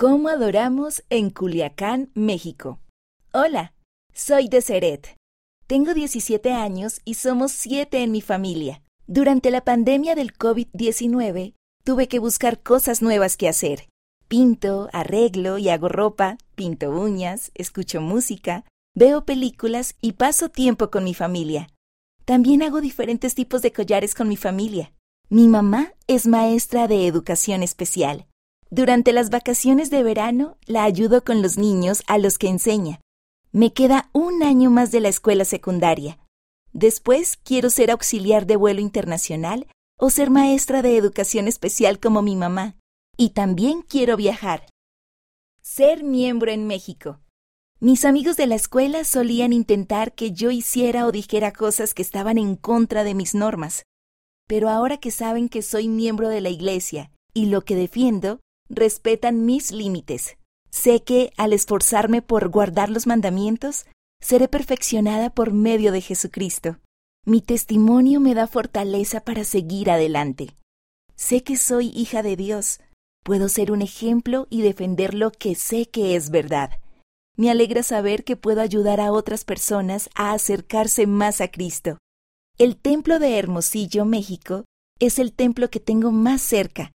¿Cómo adoramos en Culiacán, México? Hola, soy Deseret. Tengo 17 años y somos 7 en mi familia. Durante la pandemia del COVID-19, tuve que buscar cosas nuevas que hacer. Pinto, arreglo y hago ropa, pinto uñas, escucho música, veo películas y paso tiempo con mi familia. También hago diferentes tipos de collares con mi familia. Mi mamá es maestra de educación especial. Durante las vacaciones de verano la ayudo con los niños a los que enseña. Me queda un año más de la escuela secundaria. Después quiero ser auxiliar de vuelo internacional o ser maestra de educación especial como mi mamá. Y también quiero viajar. Ser miembro en México. Mis amigos de la escuela solían intentar que yo hiciera o dijera cosas que estaban en contra de mis normas. Pero ahora que saben que soy miembro de la Iglesia y lo que defiendo, respetan mis límites. Sé que, al esforzarme por guardar los mandamientos, seré perfeccionada por medio de Jesucristo. Mi testimonio me da fortaleza para seguir adelante. Sé que soy hija de Dios. Puedo ser un ejemplo y defender lo que sé que es verdad. Me alegra saber que puedo ayudar a otras personas a acercarse más a Cristo. El templo de Hermosillo, México, es el templo que tengo más cerca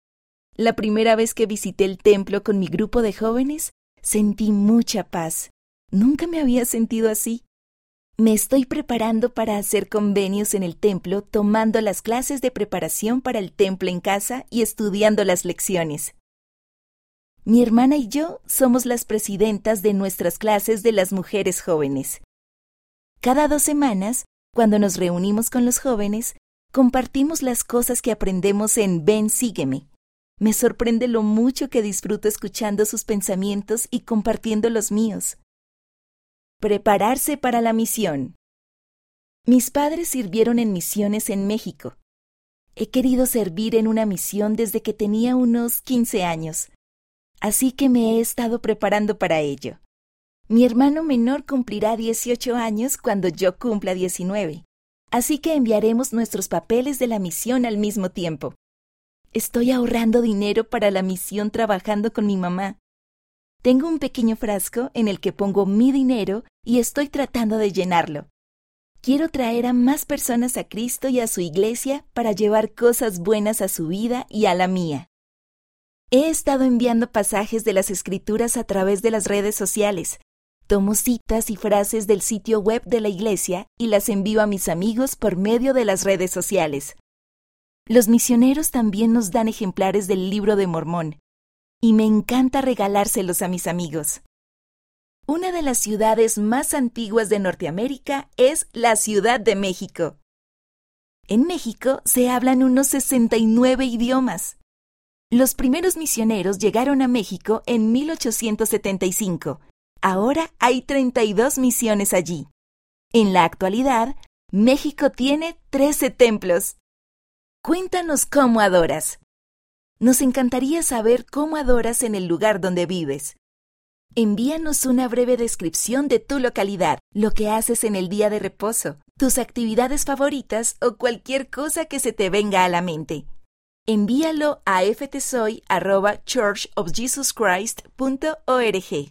la primera vez que visité el templo con mi grupo de jóvenes, sentí mucha paz. Nunca me había sentido así. Me estoy preparando para hacer convenios en el templo tomando las clases de preparación para el templo en casa y estudiando las lecciones. Mi hermana y yo somos las presidentas de nuestras clases de las mujeres jóvenes. Cada dos semanas, cuando nos reunimos con los jóvenes, compartimos las cosas que aprendemos en Ven Sígueme. Me sorprende lo mucho que disfruto escuchando sus pensamientos y compartiendo los míos. Prepararse para la misión. Mis padres sirvieron en misiones en México. He querido servir en una misión desde que tenía unos 15 años, así que me he estado preparando para ello. Mi hermano menor cumplirá 18 años cuando yo cumpla 19, así que enviaremos nuestros papeles de la misión al mismo tiempo. Estoy ahorrando dinero para la misión trabajando con mi mamá. Tengo un pequeño frasco en el que pongo mi dinero y estoy tratando de llenarlo. Quiero traer a más personas a Cristo y a su iglesia para llevar cosas buenas a su vida y a la mía. He estado enviando pasajes de las escrituras a través de las redes sociales. Tomo citas y frases del sitio web de la iglesia y las envío a mis amigos por medio de las redes sociales. Los misioneros también nos dan ejemplares del libro de Mormón, y me encanta regalárselos a mis amigos. Una de las ciudades más antiguas de Norteamérica es la Ciudad de México. En México se hablan unos 69 idiomas. Los primeros misioneros llegaron a México en 1875. Ahora hay 32 misiones allí. En la actualidad, México tiene 13 templos. Cuéntanos cómo adoras. Nos encantaría saber cómo adoras en el lugar donde vives. Envíanos una breve descripción de tu localidad, lo que haces en el día de reposo, tus actividades favoritas o cualquier cosa que se te venga a la mente. Envíalo a ftsoy.churchofjesuschrist.org.